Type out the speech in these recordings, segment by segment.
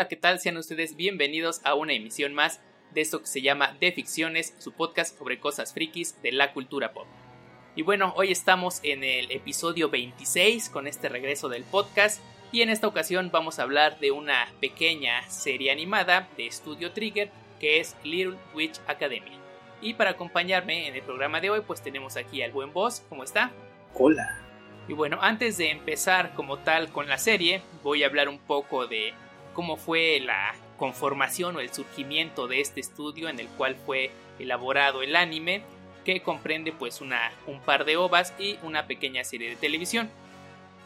Hola, ¿qué tal? Sean ustedes bienvenidos a una emisión más de esto que se llama De Ficciones, su podcast sobre cosas frikis de la cultura pop. Y bueno, hoy estamos en el episodio 26 con este regreso del podcast y en esta ocasión vamos a hablar de una pequeña serie animada de Studio Trigger que es Little Witch Academia. Y para acompañarme en el programa de hoy pues tenemos aquí al buen boss, ¿cómo está? Hola. Y bueno, antes de empezar como tal con la serie, voy a hablar un poco de cómo fue la conformación o el surgimiento de este estudio en el cual fue elaborado el anime, que comprende pues una, un par de ovas y una pequeña serie de televisión.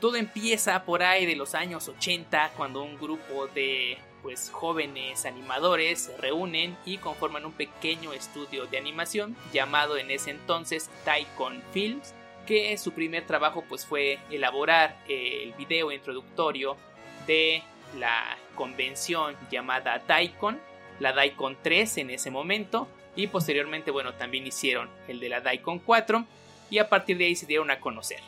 Todo empieza por ahí de los años 80 cuando un grupo de pues jóvenes animadores se reúnen y conforman un pequeño estudio de animación llamado en ese entonces Taikon Films, que su primer trabajo pues fue elaborar el video introductorio de la convención llamada Daikon, la Daikon 3 en ese momento, y posteriormente, bueno, también hicieron el de la Daikon 4, y a partir de ahí se dieron a conocer.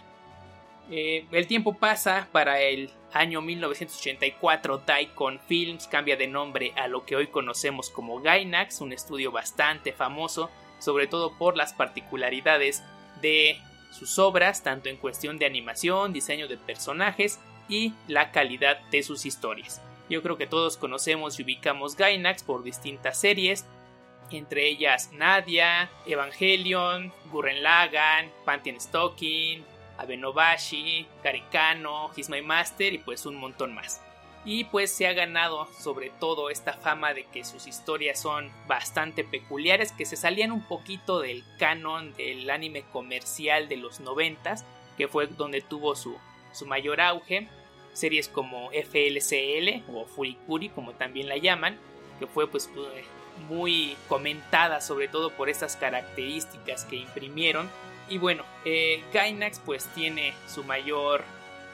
Eh, el tiempo pasa para el año 1984, Daikon Films cambia de nombre a lo que hoy conocemos como Gainax, un estudio bastante famoso, sobre todo por las particularidades de sus obras, tanto en cuestión de animación, diseño de personajes y la calidad de sus historias. Yo creo que todos conocemos y ubicamos Gainax por distintas series, entre ellas Nadia, Evangelion, Gurren Lagann, Pantheon Stocking, Abenobashi, Karikano, He's My Master y pues un montón más. Y pues se ha ganado sobre todo esta fama de que sus historias son bastante peculiares, que se salían un poquito del canon del anime comercial de los noventas, que fue donde tuvo su su mayor auge, series como FLCL o Furikuri como también la llaman, que fue pues muy comentada sobre todo por estas características que imprimieron y bueno, eh, Gainax pues tiene su mayor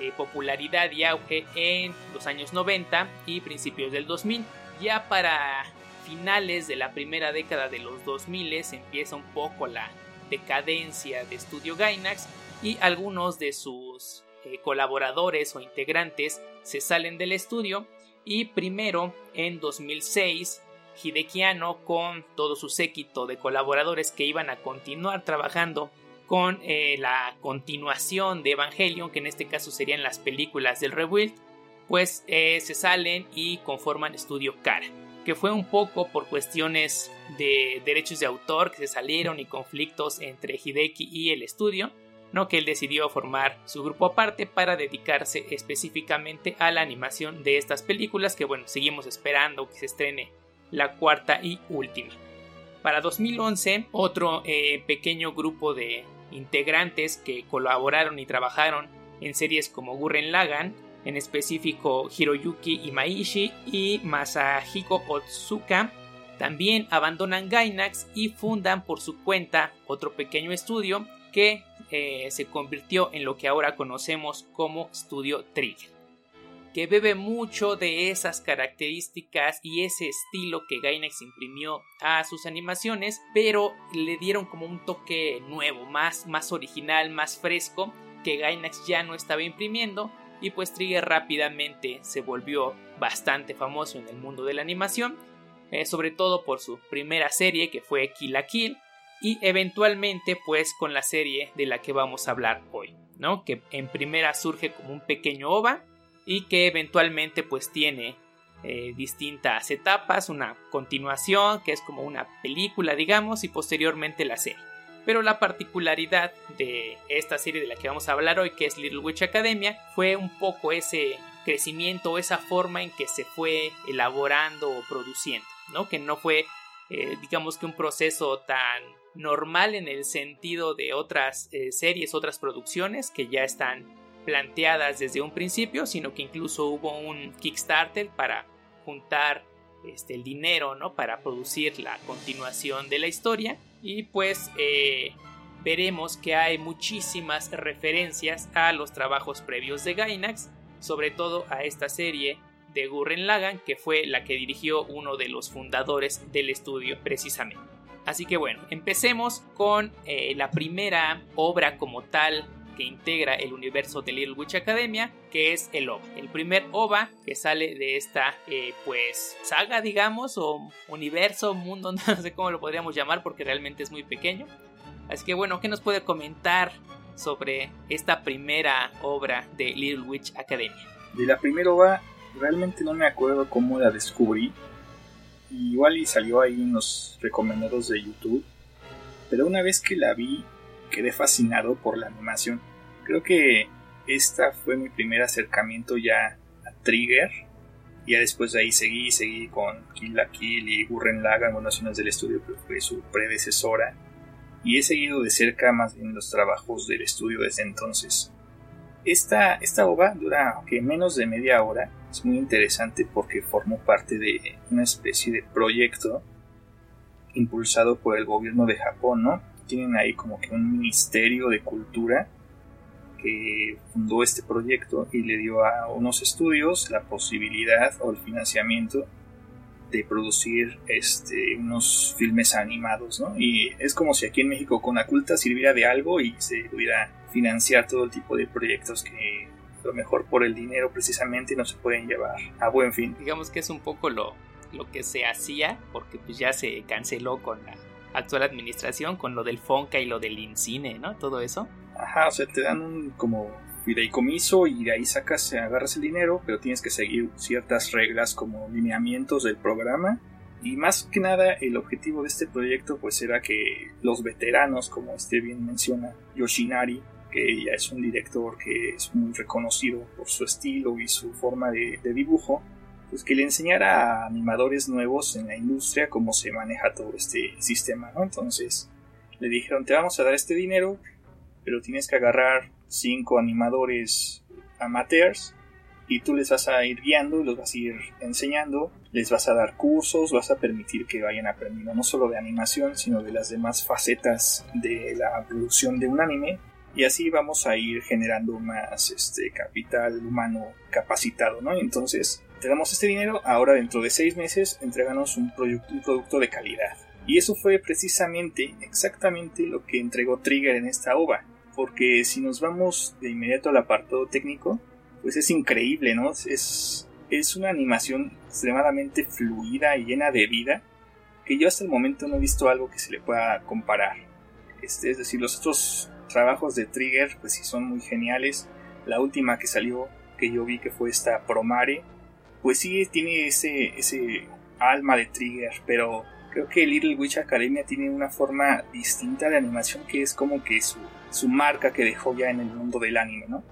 eh, popularidad y auge en los años 90 y principios del 2000. Ya para finales de la primera década de los 2000 empieza un poco la decadencia de Studio Gainax y algunos de sus eh, colaboradores o integrantes se salen del estudio y primero en 2006 Hideki con todo su séquito de colaboradores que iban a continuar trabajando con eh, la continuación de Evangelion, que en este caso serían las películas del Rebuild, pues eh, se salen y conforman Estudio Cara, que fue un poco por cuestiones de derechos de autor que se salieron y conflictos entre Hideki y el estudio, ¿no? que él decidió formar su grupo aparte para dedicarse específicamente a la animación de estas películas que bueno, seguimos esperando que se estrene la cuarta y última. Para 2011, otro eh, pequeño grupo de integrantes que colaboraron y trabajaron en series como Gurren Lagann, en específico Hiroyuki Imaishi y Masahiko Otsuka, también abandonan Gainax y fundan por su cuenta otro pequeño estudio que eh, se convirtió en lo que ahora conocemos como Studio Trigger, que bebe mucho de esas características y ese estilo que Gainax imprimió a sus animaciones, pero le dieron como un toque nuevo, más, más original, más fresco, que Gainax ya no estaba imprimiendo y pues Trigger rápidamente se volvió bastante famoso en el mundo de la animación, eh, sobre todo por su primera serie que fue Kill la Kill, y eventualmente pues con la serie de la que vamos a hablar hoy, ¿no? Que en primera surge como un pequeño ova y que eventualmente pues tiene eh, distintas etapas, una continuación que es como una película digamos y posteriormente la serie. Pero la particularidad de esta serie de la que vamos a hablar hoy, que es Little Witch Academia, fue un poco ese crecimiento, esa forma en que se fue elaborando o produciendo, ¿no? Que no fue, eh, digamos que un proceso tan normal en el sentido de otras eh, series, otras producciones que ya están planteadas desde un principio, sino que incluso hubo un Kickstarter para juntar este, el dinero ¿no? para producir la continuación de la historia y pues eh, veremos que hay muchísimas referencias a los trabajos previos de Gainax, sobre todo a esta serie de Gurren Lagann que fue la que dirigió uno de los fundadores del estudio precisamente. Así que bueno, empecemos con eh, la primera obra como tal que integra el universo de Little Witch Academia, que es el OVA. El primer OVA que sale de esta, eh, pues, saga, digamos, o universo, mundo, no sé cómo lo podríamos llamar porque realmente es muy pequeño. Así que bueno, ¿qué nos puede comentar sobre esta primera obra de Little Witch Academia? De la primera obra, realmente no me acuerdo cómo la descubrí. Igual y salió ahí en los recomendados de YouTube. Pero una vez que la vi, quedé fascinado por la animación. Creo que esta fue mi primer acercamiento ya a Trigger. Ya después de ahí seguí, seguí con Kill la Kill y Gurren Lagann, bueno, del estudio, pero fue su predecesora. Y he seguido de cerca más bien los trabajos del estudio desde entonces. Esta, esta obra dura que menos de media hora. Es muy interesante porque formó parte de una especie de proyecto impulsado por el gobierno de Japón, ¿no? Tienen ahí como que un ministerio de cultura que fundó este proyecto y le dio a unos estudios la posibilidad o el financiamiento de producir este, unos filmes animados, ¿no? Y es como si aquí en México con la culta sirviera de algo y se pudiera financiar todo el tipo de proyectos que a lo mejor por el dinero precisamente no se pueden llevar a buen fin. Digamos que es un poco lo, lo que se hacía, porque pues ya se canceló con la actual administración, con lo del Fonca y lo del Incine, ¿no? Todo eso. Ajá, o sea, te dan un como fideicomiso y de ahí sacas, agarras el dinero, pero tienes que seguir ciertas reglas como lineamientos del programa. Y más que nada el objetivo de este proyecto pues era que los veteranos, como este bien menciona Yoshinari, que ya es un director que es muy reconocido por su estilo y su forma de, de dibujo, pues que le enseñara a animadores nuevos en la industria cómo se maneja todo este sistema, ¿no? Entonces le dijeron, te vamos a dar este dinero, pero tienes que agarrar cinco animadores amateurs y tú les vas a ir guiando, los vas a ir enseñando, les vas a dar cursos, vas a permitir que vayan aprendiendo no solo de animación, sino de las demás facetas de la producción de un anime. Y así vamos a ir generando más este capital humano capacitado, ¿no? entonces tenemos este dinero, ahora dentro de seis meses entreganos un, un producto de calidad. Y eso fue precisamente, exactamente lo que entregó Trigger en esta ova. Porque si nos vamos de inmediato al apartado técnico, pues es increíble, ¿no? Es, es una animación extremadamente fluida y llena de vida, que yo hasta el momento no he visto algo que se le pueda comparar. Este, es decir, los otros trabajos de Trigger, pues sí son muy geniales. La última que salió, que yo vi que fue esta Promare, pues sí tiene ese, ese alma de Trigger, pero creo que Little Witch Academia tiene una forma distinta de animación que es como que su, su marca que dejó ya en el mundo del anime, ¿no?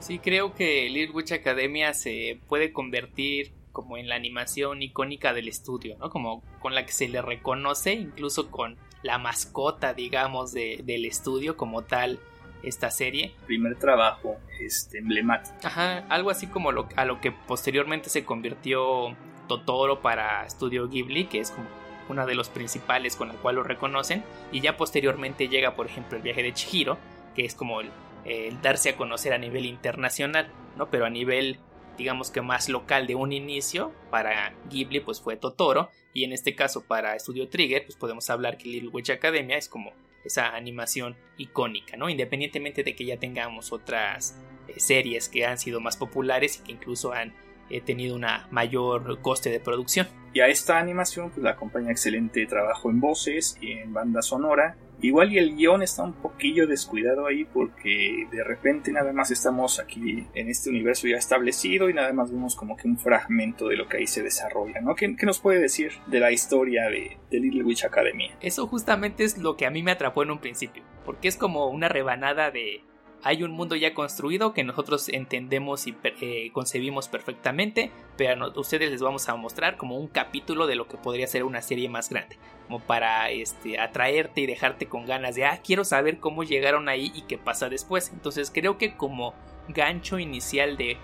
Sí, creo que Little Witch Academia se puede convertir como en la animación icónica del estudio, ¿no? Como con la que se le reconoce, incluso con la mascota, digamos, de, del estudio como tal esta serie. Primer trabajo este, emblemático. Ajá, algo así como lo, a lo que posteriormente se convirtió Totoro para Studio Ghibli, que es como uno de los principales con la cual lo reconocen. Y ya posteriormente llega, por ejemplo, el viaje de Chihiro, que es como el, el darse a conocer a nivel internacional, ¿no? Pero a nivel digamos que más local de un inicio para Ghibli pues fue Totoro y en este caso para Studio Trigger pues podemos hablar que Little Witch Academia es como esa animación icónica, ¿no? Independientemente de que ya tengamos otras eh, series que han sido más populares y que incluso han eh, tenido una mayor coste de producción. Y a esta animación pues la acompaña excelente trabajo en voces y en banda sonora Igual y el guion está un poquillo descuidado ahí porque de repente nada más estamos aquí en este universo ya establecido y nada más vemos como que un fragmento de lo que ahí se desarrolla, ¿no? ¿Qué, nos puede decir de la historia de, de Little Witch Academy? Eso justamente es lo que a mí me atrapó en un principio, porque es como una rebanada de hay un mundo ya construido que nosotros entendemos y eh, concebimos perfectamente, pero a ustedes les vamos a mostrar como un capítulo de lo que podría ser una serie más grande, como para este, atraerte y dejarte con ganas de, ah, quiero saber cómo llegaron ahí y qué pasa después. Entonces creo que como gancho inicial de,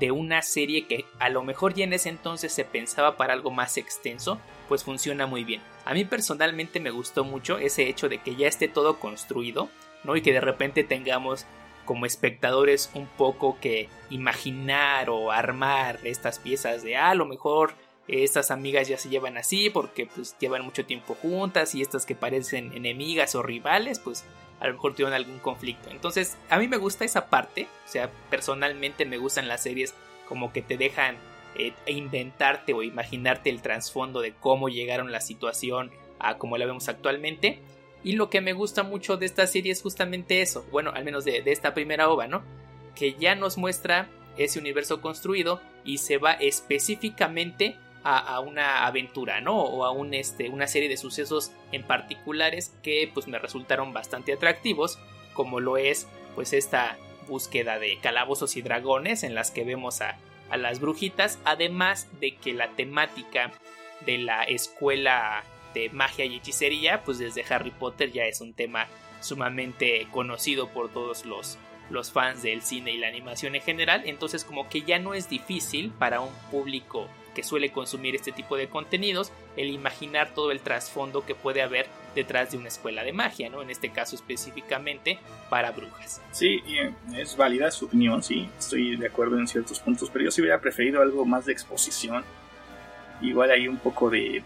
de una serie que a lo mejor ya en ese entonces se pensaba para algo más extenso, pues funciona muy bien. A mí personalmente me gustó mucho ese hecho de que ya esté todo construido, ¿no? Y que de repente tengamos como espectadores un poco que imaginar o armar estas piezas de ah, a lo mejor estas amigas ya se llevan así porque pues llevan mucho tiempo juntas y estas que parecen enemigas o rivales pues a lo mejor tuvieron algún conflicto. Entonces a mí me gusta esa parte, o sea, personalmente me gustan las series como que te dejan eh, inventarte o imaginarte el trasfondo de cómo llegaron la situación a como la vemos actualmente. Y lo que me gusta mucho de esta serie es justamente eso, bueno, al menos de, esta primera ova, ¿no? Que ya nos muestra ese universo construido y se va específicamente a, una aventura, ¿no? O a un, este, una serie de sucesos en particulares que pues me resultaron bastante atractivos, como lo es pues esta búsqueda de calabozos y dragones en las que vemos a, a las brujitas, además de que la temática de la escuela de magia y hechicería, pues desde Harry Potter ya es un tema sumamente conocido por todos los, los fans del cine y la animación en general, entonces como que ya no es difícil para un público que suele consumir este tipo de contenidos, el imaginar todo el trasfondo que puede haber detrás de una escuela de magia, ¿no? En este caso específicamente para brujas. Sí, es válida su opinión, sí, estoy de acuerdo en ciertos puntos, pero yo sí hubiera preferido algo más de exposición. Igual hay un poco de,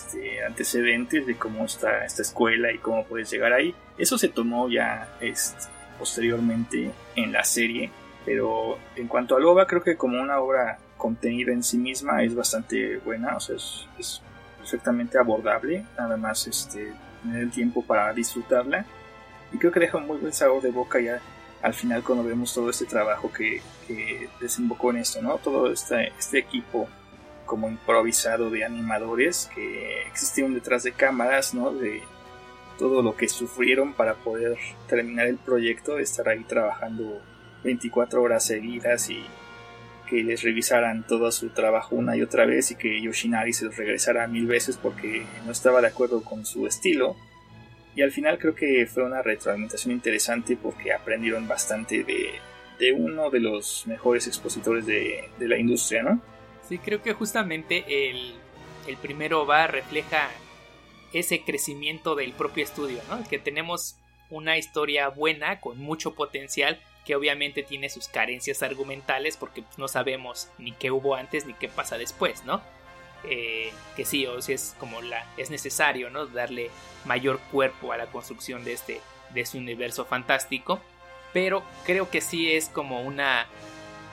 este, antecedentes de cómo está esta escuela y cómo puedes llegar ahí. Eso se tomó ya este, posteriormente en la serie, pero en cuanto a Loba, creo que como una obra contenida en sí misma es bastante buena, o sea, es, perfectamente abordable, nada más este, tener el tiempo para disfrutarla. Y creo que deja un muy buen sabor de boca ya al final cuando vemos todo este trabajo que, desembocó en esto, ¿no? Todo este, este equipo como improvisado de animadores que existieron detrás de cámaras, ¿no? De todo lo que sufrieron para poder terminar el proyecto, estar ahí trabajando 24 horas seguidas y que les revisaran todo su trabajo una y otra vez y que Yoshinari se los regresara mil veces porque no estaba de acuerdo con su estilo. Y al final creo que fue una retroalimentación interesante porque aprendieron bastante de, uno de los mejores expositores de, de, la industria, ¿no? Sí, creo que justamente el, el primero va refleja ese crecimiento del propio estudio, ¿no? Que tenemos una historia buena, con mucho potencial, que obviamente tiene sus carencias argumentales porque pues, no sabemos ni qué hubo antes ni qué pasa después, ¿no? Eh, que sí, o si es como la es necesario, ¿no? Darle mayor cuerpo a la construcción de este de este universo fantástico, pero creo que sí es como una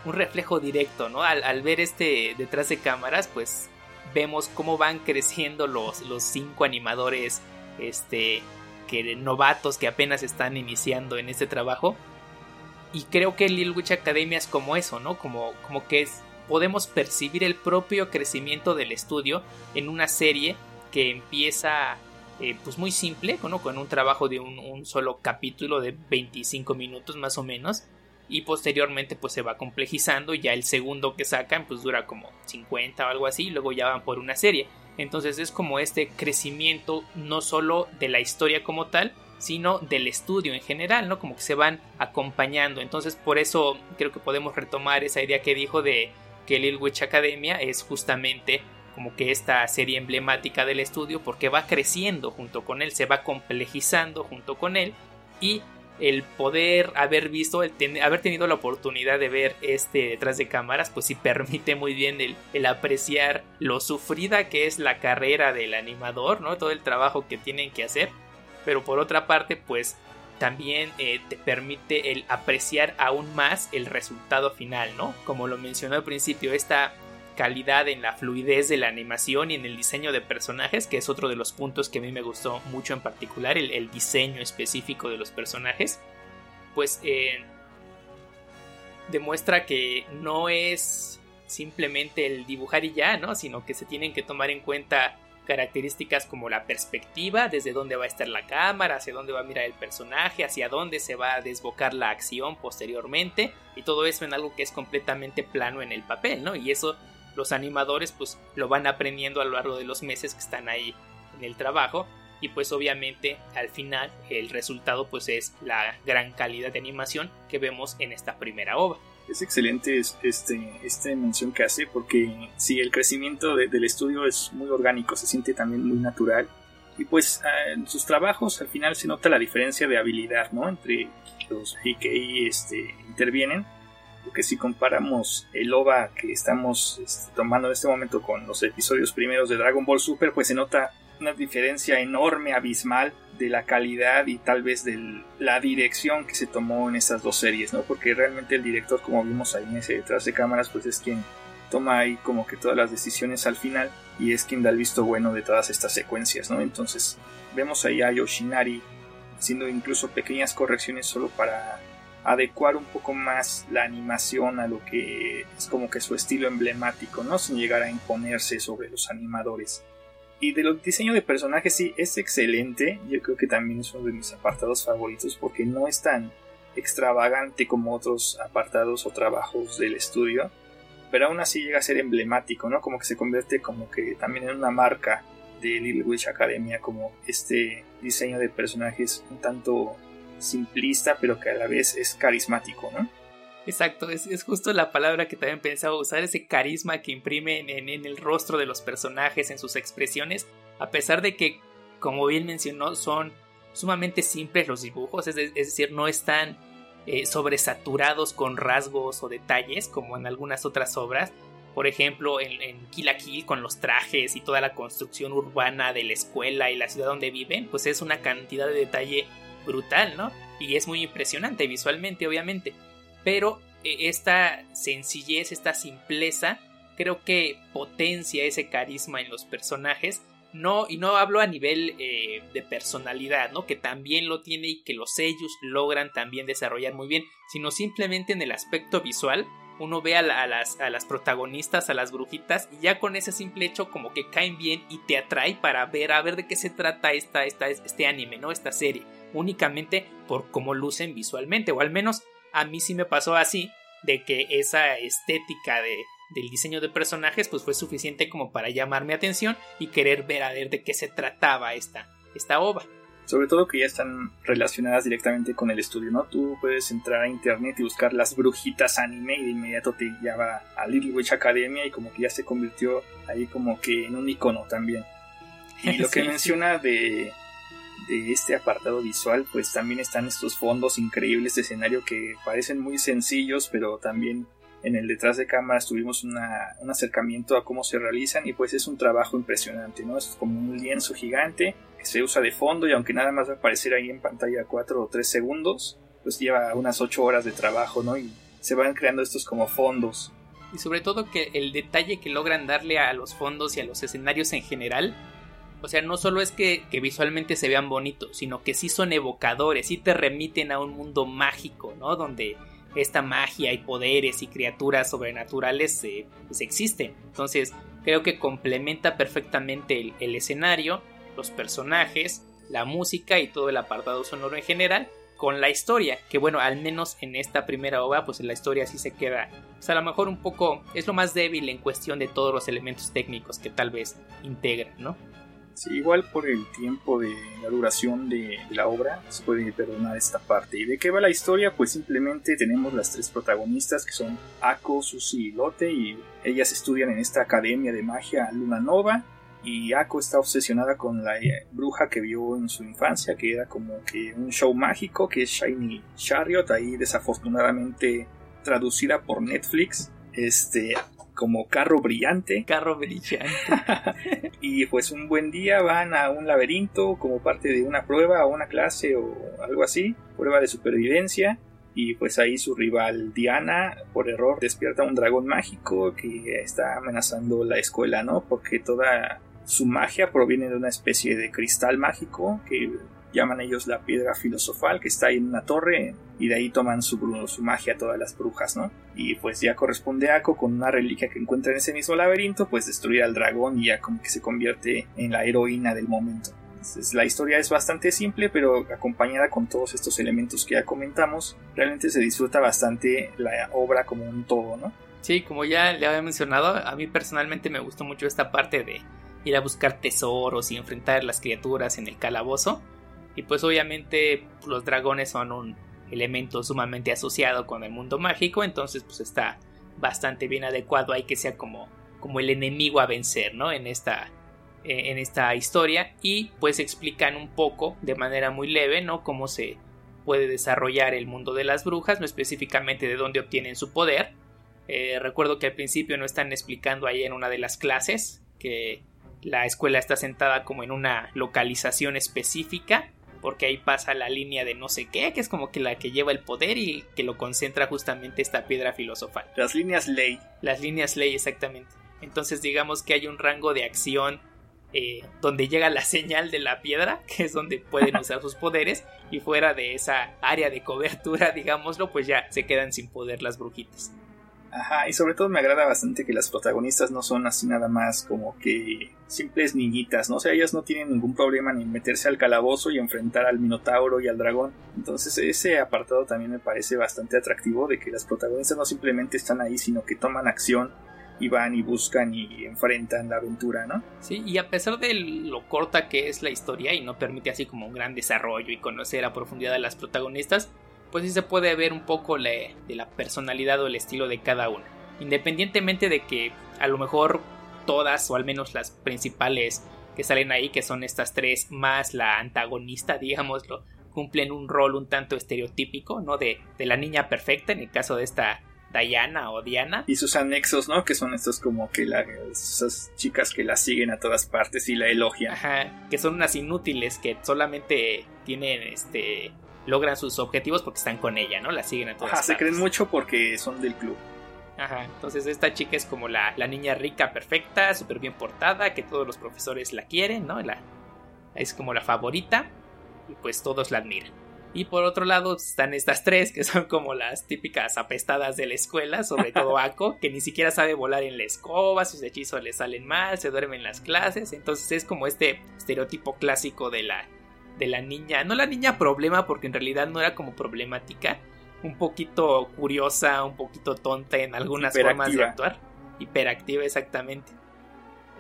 un reflejo directo, ¿no? Al, ver este detrás de cámaras, pues vemos cómo van creciendo los, los cinco animadores, este, que novatos que apenas están iniciando en este trabajo y creo que Little Witch Academia es como eso, ¿no? Como, como que podemos percibir el propio crecimiento del estudio en una serie que empieza eh, pues muy simple, ¿no? con un trabajo de un, solo capítulo de 25 minutos más o menos y posteriormente pues se va complejizando ya el segundo que sacan pues dura como 50 o algo así luego ya van por una serie entonces es como este crecimiento no solo de la historia como tal sino del estudio en general, ¿no? Como que se van acompañando. Entonces, por eso creo que podemos retomar esa idea que dijo de que Lil Witch Academia es justamente como que esta serie emblemática del estudio porque va creciendo junto con él, se va complejizando junto con él y el poder haber visto, el haber tenido la oportunidad de ver este detrás de cámaras, pues sí permite muy bien el, apreciar lo sufrida que es la carrera del animador, ¿no? Todo el trabajo que tienen que hacer pero por otra parte pues también eh, te permite el apreciar aún más el resultado final, ¿no? Como lo mencionó al principio, esta calidad en la fluidez de la animación y en el diseño de personajes, que es otro de los puntos que a mí me gustó mucho en particular, el, diseño específico de los personajes, pues eh, demuestra que no es simplemente el dibujar y ya, ¿no? Sino que se tienen que tomar en cuenta características como la perspectiva, desde dónde va a estar la cámara, hacia dónde va a mirar el personaje, hacia dónde se va a desbocar la acción posteriormente y todo eso en algo que es completamente plano en el papel, ¿no? Y eso los animadores pues lo van aprendiendo a lo largo de los meses que están ahí en el trabajo y pues obviamente al final el resultado pues es la gran calidad de animación que vemos en esta primera obra es excelente este, esta mención que hace porque sí, el crecimiento del estudio es muy orgánico, se siente también muy natural. Y pues ah, en sus trabajos al final se nota la diferencia de habilidad, ¿no? Entre los que este, intervienen. Porque si comparamos el OVA que estamos este, tomando en este momento con los episodios primeros de Dragon Ball Super, pues se nota una diferencia enorme, abismal de la calidad y tal vez de la dirección que se tomó en estas dos series, ¿no? Porque realmente el director, como vimos ahí en ese detrás de cámaras, pues es quien toma ahí como que todas las decisiones al final y es quien da el visto bueno de todas estas secuencias, ¿no? Entonces vemos ahí a Yoshinari haciendo incluso pequeñas correcciones solo para adecuar un poco más la animación a lo que es como que su estilo emblemático, ¿no? Sin llegar a imponerse sobre los animadores. Y de los diseños de personajes sí es excelente, yo creo que también es uno de mis apartados favoritos porque no es tan extravagante como otros apartados o trabajos del estudio, pero aún así llega a ser emblemático, ¿no? Como que se convierte como que también en una marca de Little Witch Academia, como este diseño de personajes un tanto simplista, pero que a la vez es carismático, ¿no? Exacto, es, justo la palabra que también pensaba usar, ese carisma que imprime en, el rostro de los personajes, en sus expresiones, a pesar de que, como bien mencionó, son sumamente simples los dibujos, es, decir, no están eh, sobresaturados con rasgos o detalles como en algunas otras obras. Por ejemplo, en, en Kill la Kill con los trajes y toda la construcción urbana de la escuela y la ciudad donde viven, pues es una cantidad de detalle brutal, ¿no? Y es muy impresionante visualmente, obviamente pero eh, esta sencillez, esta simpleza, creo que potencia ese carisma en los personajes. No, y no hablo a nivel eh, de personalidad, ¿no? Que también lo tiene y que los sellos logran también desarrollar muy bien, sino simplemente en el aspecto visual. Uno ve a, las, a las protagonistas, a las brujitas, y ya con ese simple hecho como que caen bien y te atrae para ver a ver de qué se trata esta, esta, este anime, ¿no? Esta serie. Únicamente por cómo lucen visualmente, o al menos a mí sí me pasó así, de que esa estética de, del diseño de personajes pues fue suficiente como para llamar mi atención y querer ver a ver de qué se trataba esta, esta ova. Sobre todo que ya están relacionadas directamente con el estudio, ¿no? Tú puedes entrar a internet y buscar las brujitas anime y de inmediato te lleva a Little Witch Academia y como que ya se convirtió ahí como que en un icono también. Y lo que menciona de de este apartado visual, pues también están estos fondos increíbles de escenario que parecen muy sencillos, pero también en el detrás de cámaras tuvimos un acercamiento a cómo se realizan y pues es un trabajo impresionante, ¿no? Es como un lienzo gigante que se usa de fondo y aunque nada más va a aparecer ahí en pantalla 4 o 3 segundos, pues lleva unas 8 horas de trabajo, ¿no? Y se van creando estos como fondos. Y sobre todo que el detalle que logran darle a los fondos y a los escenarios en general o sea, no solo es que, visualmente se vean bonitos, sino que sí son evocadores, sí te remiten a un mundo mágico, ¿no? Donde esta magia y poderes y criaturas sobrenaturales eh, existen. Entonces, creo que complementa perfectamente el, el escenario, los personajes, la música y todo el apartado sonoro en general con la historia, que bueno, al menos en esta primera obra, pues la historia sí se queda, pues a lo mejor un poco, es lo más débil en cuestión de todos los elementos técnicos que tal vez integran, ¿no? Igual por el tiempo de la duración de la obra se puede perdonar esta parte. ¿Y de qué va la historia? Pues simplemente tenemos las tres protagonistas que son Ako, Susi y Lotte y ellas estudian en esta academia de magia Luna Nova y Ako está obsesionada con la eh, bruja que vio en su infancia, que era como que un show mágico, que es Shiny Chariot, ahí desafortunadamente traducida por Netflix. Este, como carro brillante. Carro brillante. y pues un buen día van a un laberinto como parte de una prueba o una clase o algo así, prueba de supervivencia. Y pues ahí su rival Diana, por error, despierta un dragón mágico que está amenazando la escuela, ¿no? Porque toda su magia proviene de una especie de cristal mágico que llaman ellos la piedra filosofal que está ahí en una torre y de ahí toman su, su magia todas las brujas, ¿no? Y pues ya corresponde a Ako con una reliquia que encuentra en ese mismo laberinto, pues destruir al dragón y ya como que se convierte en la heroína del momento. Entonces, la historia es bastante simple, pero acompañada con todos estos elementos que ya comentamos, realmente se disfruta bastante la obra como un todo, ¿no? Sí, como ya le había mencionado, a mí personalmente me gustó mucho esta parte de ir a buscar tesoros y enfrentar las criaturas en el calabozo y pues obviamente los dragones son un elemento sumamente asociado con el mundo mágico, entonces pues está bastante bien adecuado ahí que sea como, como el enemigo a vencer, ¿no? En esta, en esta historia y pues explican un poco de manera muy leve, ¿no? Cómo se puede desarrollar el mundo de las brujas, no específicamente de dónde obtienen su poder. Eh, recuerdo que al principio no están explicando ahí en una de las clases que la escuela está sentada como en una localización específica porque ahí pasa la línea de no sé qué, que es como que la que lleva el poder y que lo concentra justamente esta piedra filosofal. Las líneas ley. Las líneas ley, exactamente. Entonces digamos que hay un rango de acción eh, donde llega la señal de la piedra, que es donde pueden usar sus poderes, y fuera de esa área de cobertura, digámoslo, pues ya se quedan sin poder las brujitas. Ajá, y sobre todo me agrada bastante que las protagonistas no son así nada más como que simples niñitas, ¿no? O sea, ellas no tienen ningún problema ni meterse al calabozo y enfrentar al minotauro y al dragón. Entonces ese apartado también me parece bastante atractivo de que las protagonistas no simplemente están ahí, sino que toman acción y van y buscan y enfrentan la aventura, ¿no? Sí, y a pesar de lo corta que es la historia y no permite así como un gran desarrollo y conocer a profundidad a las protagonistas, pues sí se puede ver un poco de la personalidad o el estilo de cada una. Independientemente de que a lo mejor todas, o al menos las principales que salen ahí, que son estas tres, más la antagonista, digámoslo, cumplen un rol un tanto estereotípico, ¿no? De, de la niña perfecta, en el caso de esta Diana o Diana. Y sus anexos, ¿no? Que son estos como que la, esas chicas que la siguen a todas partes y la elogian. Ajá, que son unas inútiles que solamente tienen este logran sus objetivos porque están con ella, ¿no? La siguen a todas Ajá, se creen mucho porque son del club. Ajá, entonces esta chica es como la, la niña rica, perfecta, súper bien portada, que todos los profesores la quieren, ¿no? La, es como la favorita y pues todos la admiran. Y por otro lado están estas tres que son como las típicas apestadas de la escuela, sobre todo Ako, que ni siquiera sabe volar en la escoba, sus hechizos le salen mal, se duerme en las clases, entonces es como este estereotipo clásico de la de la niña, no la niña problema porque en realidad no era como problemática, un poquito curiosa, un poquito tonta en algunas formas de actuar, hiperactiva exactamente.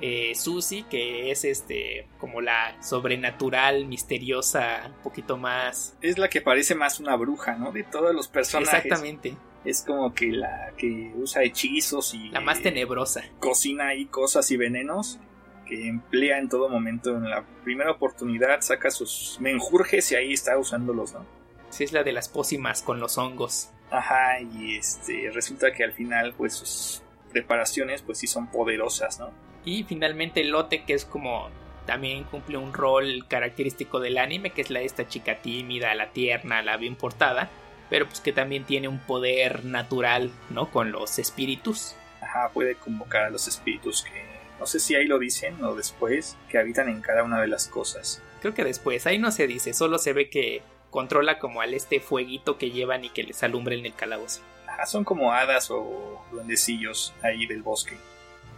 Eh, Susie, que es este como la sobrenatural, misteriosa, un poquito más. Es la que parece más una bruja, ¿no? De todos los personajes. Exactamente. Es como que la que usa hechizos y. La más tenebrosa. Cocina ahí cosas y venenos que emplea en todo momento. En la primera oportunidad saca sus menjurjes y ahí está usándolos, ¿no? Sí, es la de las pócimas con los hongos. Ajá, y este resulta que al final, pues sus preparaciones, pues sí son poderosas, ¿no? Y finalmente Lotte, que es como también cumple un rol característico del anime, que es la de esta chica tímida, la tierna, la bien portada, pero pues que también tiene un poder natural, ¿no? Con los espíritus. Ajá, puede convocar a los espíritus que no sé si ahí lo dicen o después, que habitan en cada una de las cosas. Creo que después, ahí no se dice, solo se ve que controla como al este fueguito que llevan y que les alumbra en el calabozo. Ajá, son como hadas o duendecillos ahí del bosque.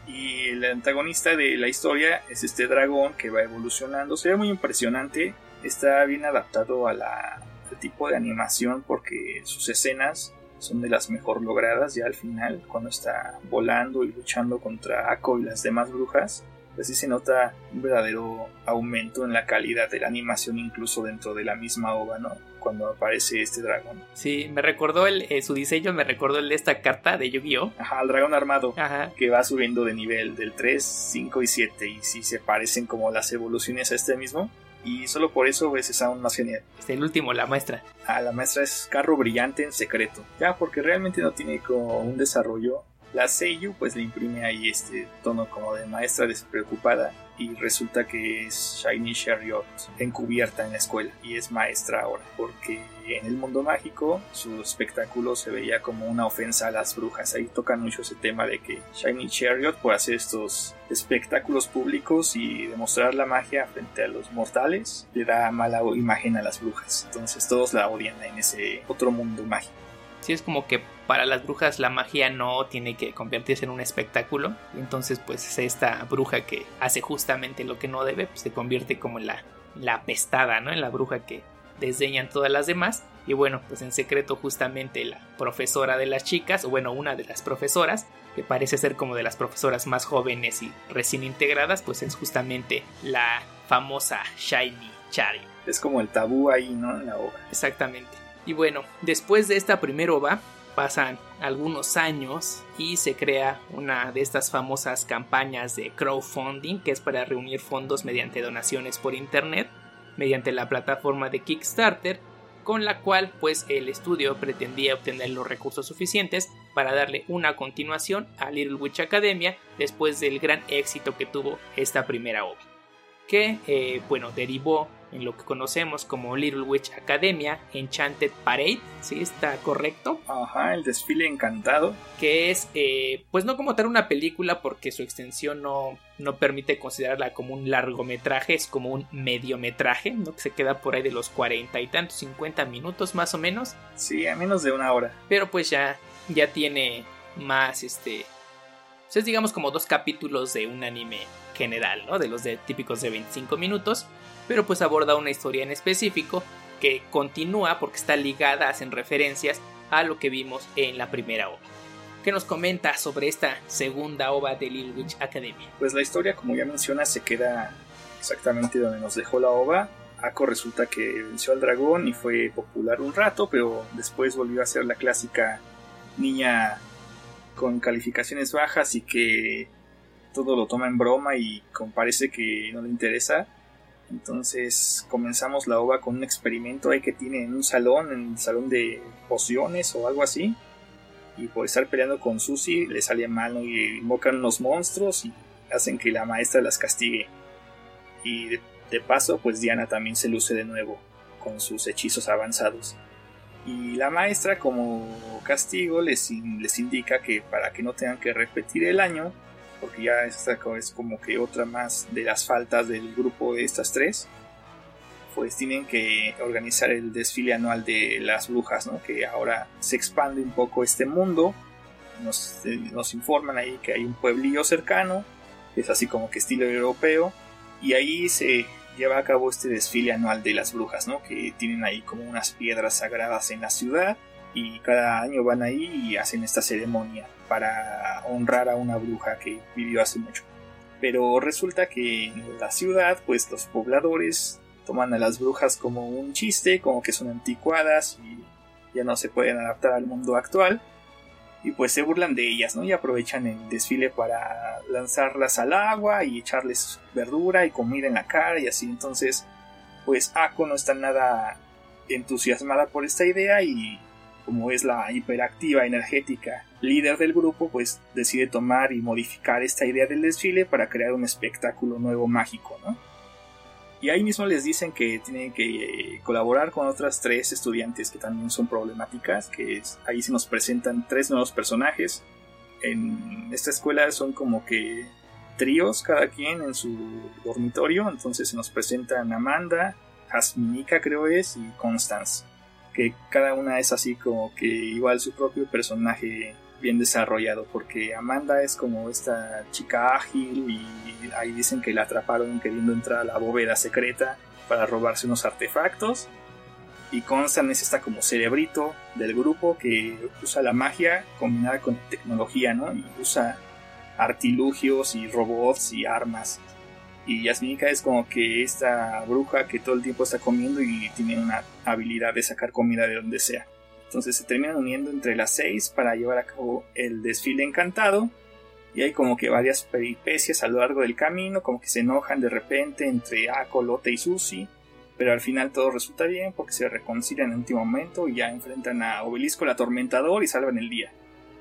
Y el antagonista de la historia es este dragón que va evolucionando. Se ve muy impresionante. Está bien adaptado a la, al tipo de animación porque sus escenas son de las mejor logradas ya al final, cuando está volando y luchando contra Ako y las demás brujas. Pues sí se nota un verdadero aumento en la calidad de la animación incluso dentro de la misma ova, ¿no? Cuando aparece este dragón. Sí, me recordó el, eh, su diseño, me recordó el de esta carta de Yu-Gi-Oh! Ajá, el dragón armado. Ajá. Que va subiendo de nivel del 3, 5 y 7 y sí se parecen como las evoluciones a este mismo y solo por eso es aún más genial. Es el último, la maestra. Ah, la maestra es carro brillante en secreto. Ya, porque realmente no tiene como un desarrollo. La Seiyu pues le imprime ahí este tono como de maestra despreocupada y resulta que es Shiny Chariot encubierta en la escuela y es maestra ahora porque en el mundo mágico su espectáculo se veía como una ofensa a las brujas. Ahí tocan mucho ese tema de que Shiny Chariot puede hacer estos espectáculos públicos y demostrar la magia frente a los mortales le da mala imagen a las brujas. Entonces todos la odian en ese otro mundo mágico sí es como que para las brujas la magia no tiene que convertirse en un espectáculo. Entonces, pues esta bruja que hace justamente lo que no debe, pues se convierte como en la, la apestada, ¿no? En la bruja que desdeñan todas las demás. Y bueno, pues en secreto justamente la profesora de las chicas, o bueno, una de las profesoras, que parece ser como de las profesoras más jóvenes y recién integradas, pues es justamente la famosa Shiny Chari. Es como el tabú ahí, ¿no? En la obra. Exactamente. Y bueno, después de esta primera ova, pasan algunos años y se crea una de estas famosas campañas de crowdfunding que es para reunir fondos mediante donaciones por internet mediante la plataforma de Kickstarter con la cual pues el estudio pretendía obtener los recursos suficientes para darle una continuación a Little Witch Academia después del gran éxito que tuvo esta primera obra, que eh, bueno derivó en lo que conocemos como Little Witch Academia Enchanted Parade, ¿sí está correcto? Ajá, el desfile encantado. Que es, eh, pues no como tal una película porque su extensión no, no permite considerarla como un largometraje, es como un mediometraje, ¿no? Que se queda por ahí de los cuarenta y tantos, 50 minutos más o menos. Sí, a menos de una hora. Pero pues ya, ya tiene más, este... Pues es digamos como dos capítulos de un anime general, ¿no? De los de, típicos de 25 minutos pero pues aborda una historia en específico que continúa porque está ligada, hacen referencias a lo que vimos en la primera obra. ¿Qué nos comenta sobre esta segunda obra de Little Witch Academy? Pues la historia, como ya menciona, se queda exactamente donde nos dejó la obra. Ako resulta que venció al dragón y fue popular un rato, pero después volvió a ser la clásica niña con calificaciones bajas y que todo lo toma en broma y parece que no le interesa. Entonces comenzamos la ova con un experimento ahí que tiene en un salón, en el salón de pociones o algo así. Y por estar peleando con Susie le sale mal y invocan los monstruos y hacen que la maestra las castigue. Y de, paso, pues Diana también se luce de nuevo con sus hechizos avanzados. Y la maestra, como castigo, les, les indica que para que no tengan que repetir el año, porque ya esta es como que otra más de las faltas del grupo de estas tres, pues tienen que organizar el desfile anual de las brujas, ¿no? que ahora se expande un poco este mundo, nos, eh, nos informan ahí que hay un pueblillo cercano, es así como que estilo europeo, y ahí se lleva a cabo este desfile anual de las brujas, ¿no? que tienen ahí como unas piedras sagradas en la ciudad, y cada año van ahí y hacen esta ceremonia para honrar a una bruja que vivió hace mucho. Pero resulta que en la ciudad, pues los pobladores toman a las brujas como un chiste, como que son anticuadas y ya no se pueden adaptar al mundo actual. Y pues se burlan de ellas, ¿no? Y aprovechan el desfile para lanzarlas al agua y echarles verdura y comida en la cara y así. Entonces, pues Ako no está nada entusiasmada por esta idea y como es la hiperactiva energética líder del grupo, pues decide tomar y modificar esta idea del desfile para crear un espectáculo nuevo mágico, ¿no? Y ahí mismo les dicen que tienen que colaborar con otras tres estudiantes que también son problemáticas, que ahí se nos presentan tres nuevos personajes. En esta escuela son como que tríos cada quien en su dormitorio, entonces se nos presentan Amanda, Jasminica creo es y Constance que cada una es así como que igual su propio personaje bien desarrollado, porque Amanda es como esta chica ágil y ahí dicen que la atraparon queriendo entrar a la bóveda secreta para robarse unos artefactos. Y Constan es esta como cerebrito del grupo que usa la magia combinada con tecnología, ¿no? Y usa artilugios y robots y armas y Yasminika es como que esta bruja que todo el tiempo está comiendo y tiene una habilidad de sacar comida de donde sea. Entonces se terminan uniendo entre las seis para llevar a cabo el desfile encantado. Y hay como que varias peripecias a lo largo del camino, como que se enojan de repente entre Ako, Lotte y Susi. Pero al final todo resulta bien porque se reconcilian en el último momento y ya enfrentan a Obelisco el atormentador y salvan el día.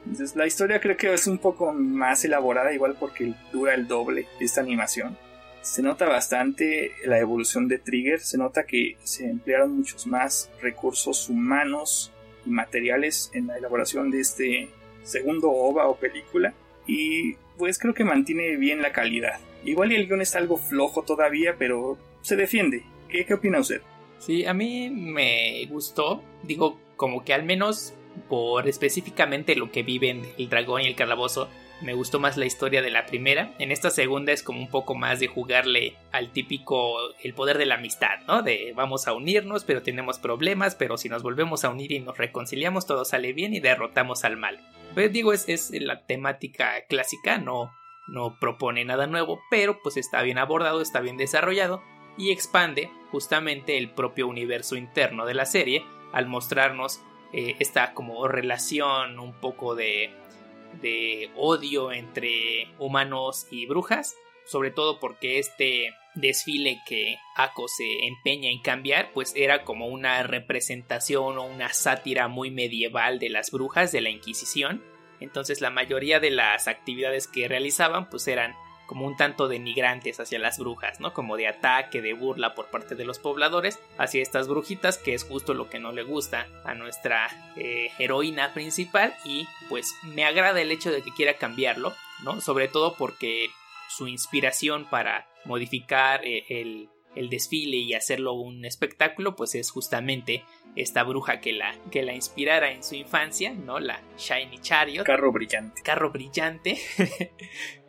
Entonces la historia creo que es un poco más elaborada igual porque dura el doble esta animación se nota bastante la evolución de Trigger, se nota que se emplearon muchos más recursos humanos y materiales en la elaboración de este segundo OVA o película y pues creo que mantiene bien la calidad. Igual y el guion está algo flojo todavía, pero se defiende. ¿Qué, qué opina usted? Sí, a mí me gustó, digo, como que al menos por específicamente lo que viven el dragón y el calabozo, me gustó más la historia de la primera. En esta segunda es como un poco más de jugarle al típico el poder de la amistad, ¿no? De vamos a unirnos, pero tenemos problemas, pero si nos volvemos a unir y nos reconciliamos, todo sale bien y derrotamos al mal. Pues digo, es, es la temática clásica, no, no propone nada nuevo, pero pues está bien abordado, está bien desarrollado y expande justamente el propio universo interno de la serie al mostrarnos eh, esta como relación un poco de de odio entre humanos y brujas, sobre todo porque este desfile que Ako se empeña en cambiar, pues era como una representación o una sátira muy medieval de las brujas de la Inquisición. Entonces la mayoría de las actividades que realizaban pues eran como un tanto denigrantes hacia las brujas, ¿no? Como de ataque, de burla por parte de los pobladores hacia estas brujitas, que es justo lo que no le gusta a nuestra eh, heroína principal y pues me agrada el hecho de que quiera cambiarlo, ¿no? Sobre todo porque su inspiración para modificar eh, el, el desfile y hacerlo un espectáculo, pues es justamente esta bruja que la, que la inspirara en su infancia, ¿no? La Shiny Chariot. Carro brillante. Carro brillante.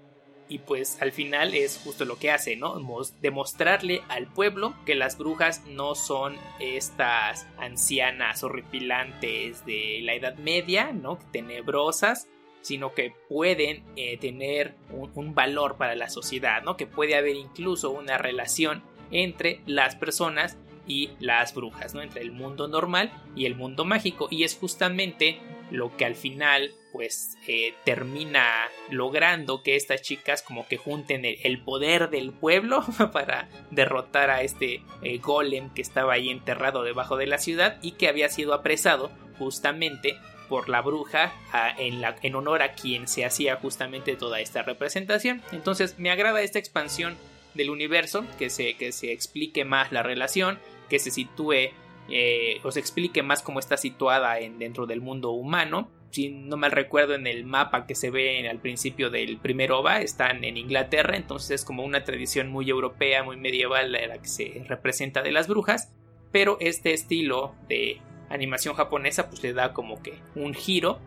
y pues al final es justo lo que hace, ¿no? Demostrarle al pueblo que las brujas no son estas ancianas horripilantes de la Edad Media, ¿no? Tenebrosas, sino que pueden eh, tener un, valor para la sociedad, ¿no? Que puede haber incluso una relación entre las personas y las brujas, ¿no? Entre el mundo normal y el mundo mágico. Y es justamente lo que al final pues eh, termina logrando que estas chicas como que junten el, poder del pueblo para derrotar a este eh, golem que estaba ahí enterrado debajo de la ciudad y que había sido apresado justamente por la bruja en, la, en honor a quien se hacía justamente toda esta representación. Entonces me agrada esta expansión del universo, que se, que se explique más la relación, que se sitúe eh, os explique más cómo está situada en, dentro del mundo humano. Si no mal recuerdo en el mapa que se ve al principio del primer OVA, están en Inglaterra, entonces es como una tradición muy europea, muy medieval la que se representa de las brujas, pero este estilo de animación japonesa pues le da como que un giro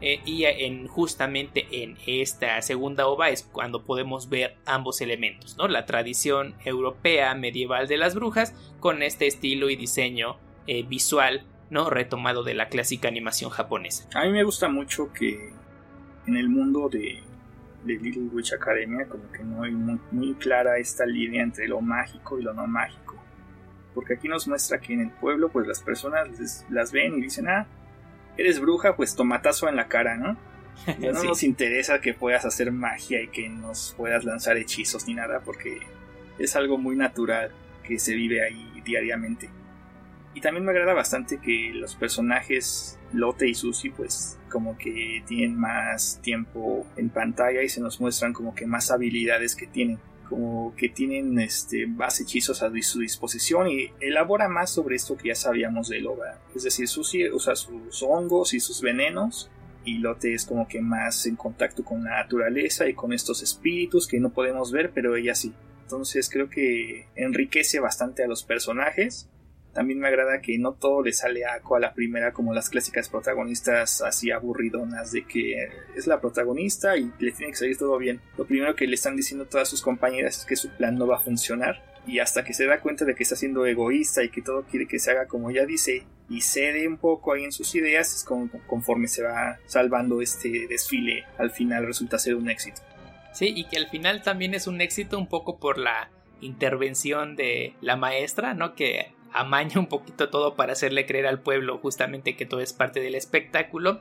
eh, y en, justamente en esta segunda ova es cuando podemos ver ambos elementos, ¿no? La tradición europea medieval de las brujas con este estilo y diseño eh, visual, ¿no? Retomado de la clásica animación japonesa. A mí me gusta mucho que en el mundo de, de Little Witch Academia como que no hay muy, clara esta línea entre lo mágico y lo no mágico. Porque aquí nos muestra que en el pueblo pues las personas las ven y dicen, ah, eres bruja, pues tomatazo en la cara, ¿no? no nos interesa que puedas hacer magia y que nos puedas lanzar hechizos ni nada, porque es algo muy natural que se vive ahí diariamente. Y también me agrada bastante que los personajes Lotte y Susie pues como que tienen más tiempo en pantalla y se nos muestran como que más habilidades que tienen como que tienen este, más hechizos a su disposición y elabora más sobre esto que ya sabíamos de Loba. Es decir, Susie usa sus hongos y sus venenos y Lotte es como que más en contacto con la naturaleza y con estos espíritus que no podemos ver, pero ella sí. Entonces creo que enriquece bastante a los personajes también me agrada que no todo le sale a a la primera como las clásicas protagonistas así aburridonas de que es la protagonista y le tiene que salir todo bien. Lo primero que le están diciendo todas sus compañeras es que su plan no va a funcionar y hasta que se da cuenta de que está siendo egoísta y que todo quiere que se haga como ella dice y cede un poco ahí en sus ideas es como, conforme se va salvando este desfile al final resulta ser un éxito. Sí, y que al final también es un éxito un poco por la intervención de la maestra, ¿no? Que amaña un poquito todo para hacerle creer al pueblo justamente que todo es parte del espectáculo.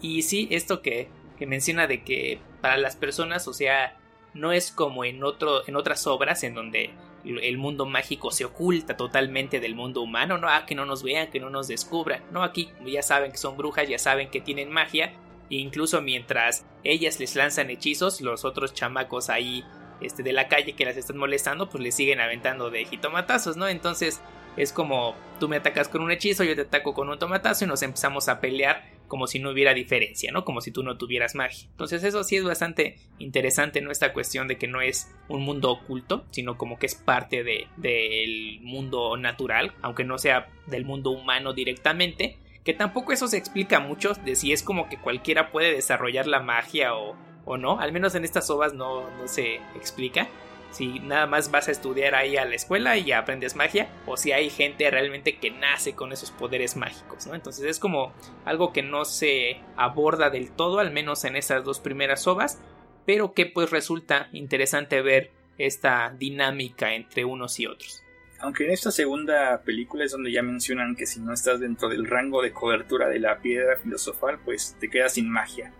Y sí, esto que, que menciona de que para las personas, o sea, no es como en, otro, en otras obras en donde el mundo mágico se oculta totalmente del mundo humano, no, ah, que no nos vean, que no nos descubran, no, aquí ya saben que son brujas, ya saben que tienen magia, e incluso mientras ellas les lanzan hechizos, los otros chamacos ahí este, de la calle que las están molestando, pues les siguen aventando de jitomatazos, ¿no? Entonces, es como tú me atacas con un hechizo, yo te ataco con un tomatazo y nos empezamos a pelear como si no hubiera diferencia, ¿no? Como si tú no tuvieras magia. Entonces eso sí es bastante interesante, ¿no? Esta cuestión de que no es un mundo oculto, sino como que es parte del mundo natural, aunque no sea del mundo humano directamente. Que tampoco eso se explica mucho de si es como que cualquiera puede desarrollar la magia o, o no. Al menos en estas obras no, no se explica si nada más vas a estudiar ahí a la escuela y aprendes magia, o si hay gente realmente que nace con esos poderes mágicos, ¿no? Entonces es como algo que no se aborda del todo, al menos en esas dos primeras obras, pero que pues resulta interesante ver esta dinámica entre unos y otros. Aunque en esta segunda película es donde ya mencionan que si no estás dentro del rango de cobertura de la piedra filosofal, pues te quedas sin magia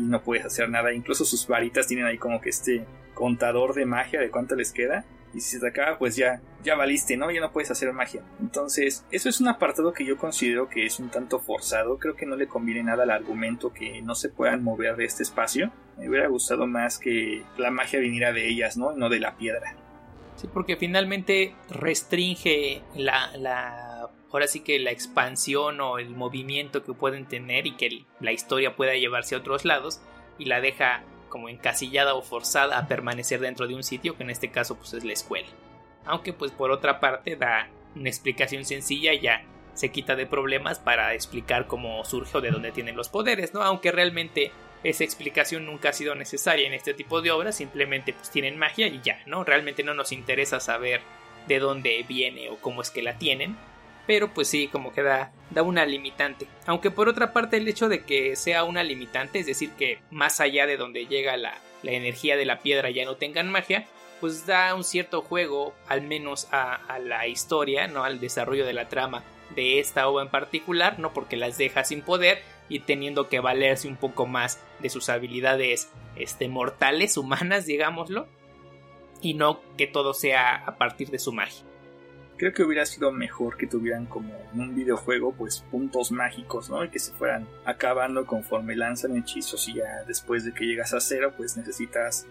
y no puedes hacer nada. Incluso sus varitas tienen ahí como que este contador de magia de cuánto les queda. y si se te acaba pues ya, ya valiste, ¿no? Ya no puedes hacer magia. Entonces, eso es un apartado que yo considero que es un tanto forzado, creo que no le conviene nada al argumento que no se puedan mover de este espacio. Me hubiera gustado más que la magia viniera de ellas, ¿no? no de la piedra. Sí, porque finalmente restringe la, la ahora sí que la expansión o el movimiento que pueden tener y que la historia pueda llevarse a otros lados y la deja como encasillada o forzada a permanecer dentro de un sitio que en este caso pues es la escuela. Aunque pues por otra parte da una explicación sencilla y ya se quita de problemas para explicar cómo surge o de dónde tienen los poderes, ¿no? Aunque realmente esa explicación nunca ha sido necesaria en este tipo de obras, simplemente pues tienen magia y ya, ¿no? Realmente no nos interesa saber de dónde viene o cómo es que la tienen, pero pues sí, como que da, una limitante. Aunque por otra parte el hecho de que sea una limitante, es decir, que más allá de donde llega la, energía de la piedra ya no tengan magia, pues da un cierto juego, al menos a, la historia, ¿no? Al desarrollo de la trama de esta obra en particular, ¿no? Porque las deja sin poder y teniendo que valerse un poco más de sus habilidades este, mortales, humanas, digámoslo, y no que todo sea a partir de su magia. Creo que hubiera sido mejor que tuvieran como en un videojuego pues puntos mágicos, ¿no? Y que se fueran acabando conforme lanzan hechizos y ya después de que llegas a cero pues necesitas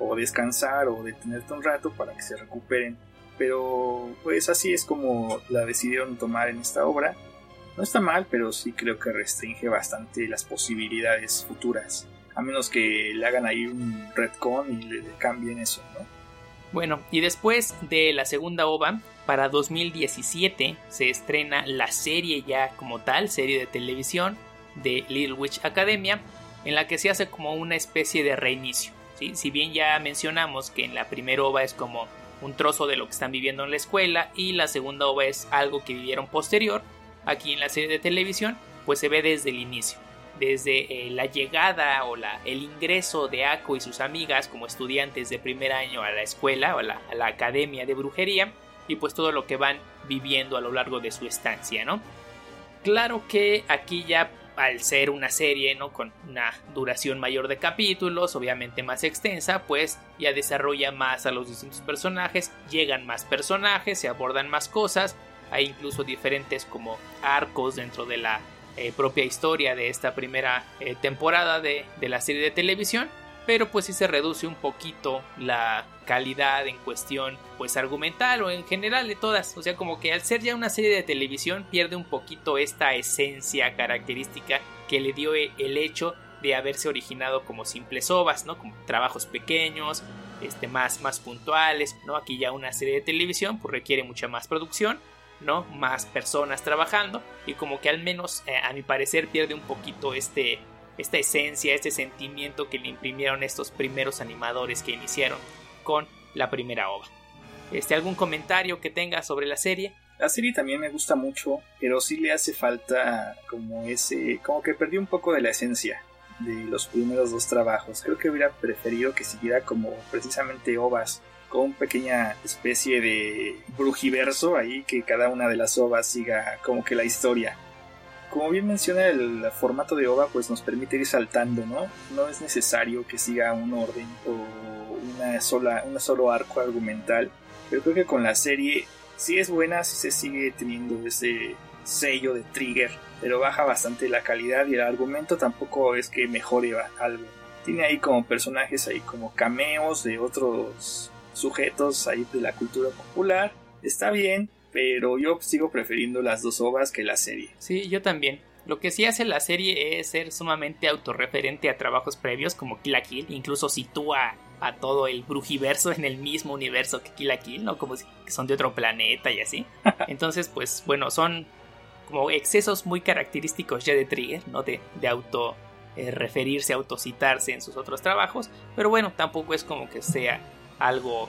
o descansar o detenerte un rato para que se recuperen. Pero pues así es como la decidieron tomar en esta obra. No está mal, pero sí creo que restringe bastante las posibilidades futuras. A menos que le hagan ahí un retcon y le cambien eso, ¿no? Bueno, y después de la segunda ova, para 2017 se estrena la serie ya como tal, serie de televisión de Little Witch Academia, en la que se hace como una especie de reinicio. ¿sí? Si bien ya mencionamos que en la primera ova es como un trozo de lo que están viviendo en la escuela y la segunda ova es algo que vivieron posterior, aquí en la serie de televisión pues se ve desde el inicio desde eh, la llegada o la, el ingreso de Ako y sus amigas como estudiantes de primer año a la escuela o a la, a la, academia de brujería y pues todo lo que van viviendo a lo largo de su estancia, ¿no? Claro que aquí ya al ser una serie, ¿no? Con una duración mayor de capítulos, obviamente más extensa, pues ya desarrolla más a los distintos personajes, llegan más personajes, se abordan más cosas, hay incluso diferentes como arcos dentro de la eh, propia historia de esta primera eh, temporada de, de la serie de televisión pero pues sí se reduce un poquito la calidad en cuestión pues argumental o en general de todas, o sea como que al ser ya una serie de televisión pierde un poquito esta esencia característica que le dio e, el hecho de haberse originado como simples ovas, ¿no? Como trabajos pequeños, este más más puntuales, ¿no? Aquí ya una serie de televisión pues requiere mucha más producción, ¿no? Más personas trabajando y como que al menos eh, a mi parecer pierde un poquito este esta esencia, este sentimiento que le imprimieron estos primeros animadores que iniciaron con la primera ova. Este, ¿Algún comentario que tenga sobre la serie? La serie también me gusta mucho, pero sí le hace falta como ese, como que perdió un poco de la esencia de los primeros dos trabajos. Creo que hubiera preferido que siguiera como precisamente ovas, con pequeña especie de brujiverso ahí, que cada una de las ovas siga como que la historia como bien menciona el formato de OVA, pues nos permite ir saltando, ¿no? No es necesario que siga un orden o una sola, un solo arco argumental. Pero creo que con la serie sí es buena, sí se sigue teniendo ese sello de trigger, pero baja bastante la calidad y el argumento tampoco es que mejore algo. Tiene ahí como personajes ahí como cameos de otros sujetos ahí de la cultura popular. Está bien, pero yo sigo prefiriendo las dos ovas que la serie. Sí, yo también. Lo que sí hace la serie es ser sumamente autorreferente a trabajos previos como Kill la Kill, incluso sitúa a todo el brujiverso en el mismo universo que Kill la Kill, ¿no? Como si son de otro planeta y así. Entonces, pues bueno, son como excesos muy característicos ya de Trigger, ¿no? De, de auto eh, referirse, autocitarse en sus otros trabajos, pero bueno, tampoco es como que sea algo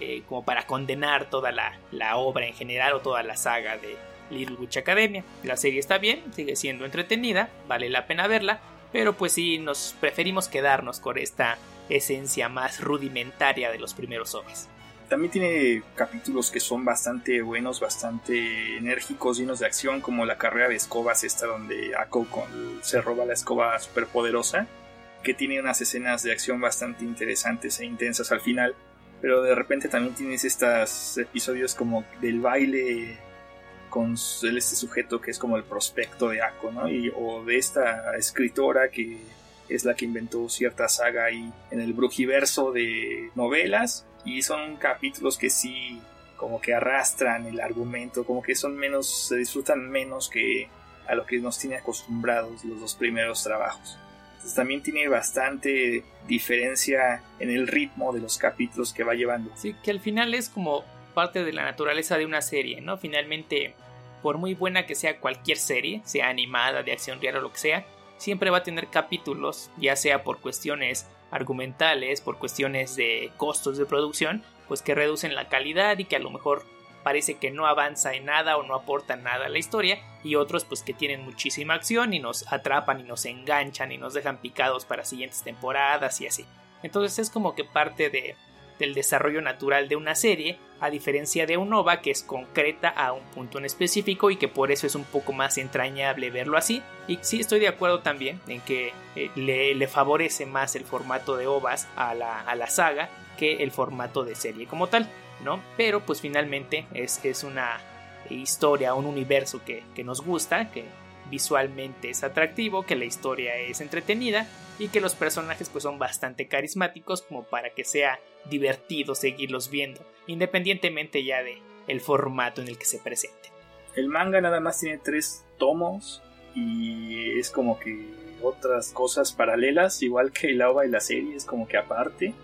eh, como para condenar toda la, obra en general o toda la saga de Little Witch Academia. La serie está bien, sigue siendo entretenida, vale la pena verla, pero pues sí nos preferimos quedarnos con esta esencia más rudimentaria de los primeros ovas. También tiene capítulos que son bastante buenos, bastante enérgicos, llenos de acción, como la carrera de escobas, esta donde Ako se roba la escoba superpoderosa, que tiene unas escenas de acción bastante interesantes e intensas al final pero de repente también tienes estos episodios como del baile con este sujeto que es como el prospecto de Ako, ¿no? O de esta escritora que es la que inventó cierta saga ahí en el brujiverso de novelas y son capítulos que sí como que arrastran el argumento, como que son menos, se disfrutan menos que a lo que nos tiene acostumbrados los dos primeros trabajos. Entonces también tiene bastante diferencia en el ritmo de los capítulos que va llevando. Sí, que al final es como parte de la naturaleza de una serie, ¿no? Finalmente, por muy buena que sea cualquier serie, sea animada, de acción real o lo que sea, siempre va a tener capítulos, ya sea por cuestiones argumentales, por cuestiones de costos de producción, pues que reducen la calidad y que a lo mejor parece que no avanza en nada o no aporta nada a la historia y otros pues que tienen muchísima acción y nos atrapan y nos enganchan y nos dejan picados para siguientes temporadas y así. Entonces es como que parte de, del desarrollo natural de una serie, a diferencia de un OVA que es concreta a un punto en específico y que por eso es un poco más entrañable verlo así. Y sí estoy de acuerdo también en que eh, le, favorece más el formato de OVAs a la, a la saga que el formato de serie como tal, ¿no? Pero pues finalmente es, es una historia, un universo que, que nos gusta, que visualmente es atractivo, que la historia es entretenida y que los personajes pues son bastante carismáticos como para que sea divertido seguirlos viendo, independientemente ya de el formato en el que se presente. El manga nada más tiene tres tomos y es como que otras cosas paralelas, igual que el OVA y la serie, es como que aparte.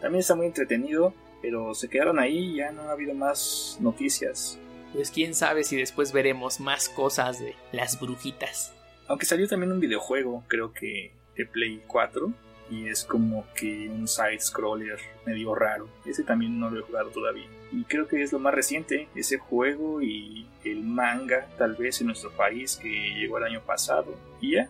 También está muy entretenido, pero se quedaron ahí y ya no ha habido más noticias. Pues quién sabe si después veremos más cosas de las brujitas. Aunque salió también un videojuego, creo que de Play 4 y es como que un side scroller medio raro. Ese también no lo he jugado todavía. Y creo que es lo más reciente, ese juego y el manga, tal vez en nuestro país, que llegó el año pasado. Y ya,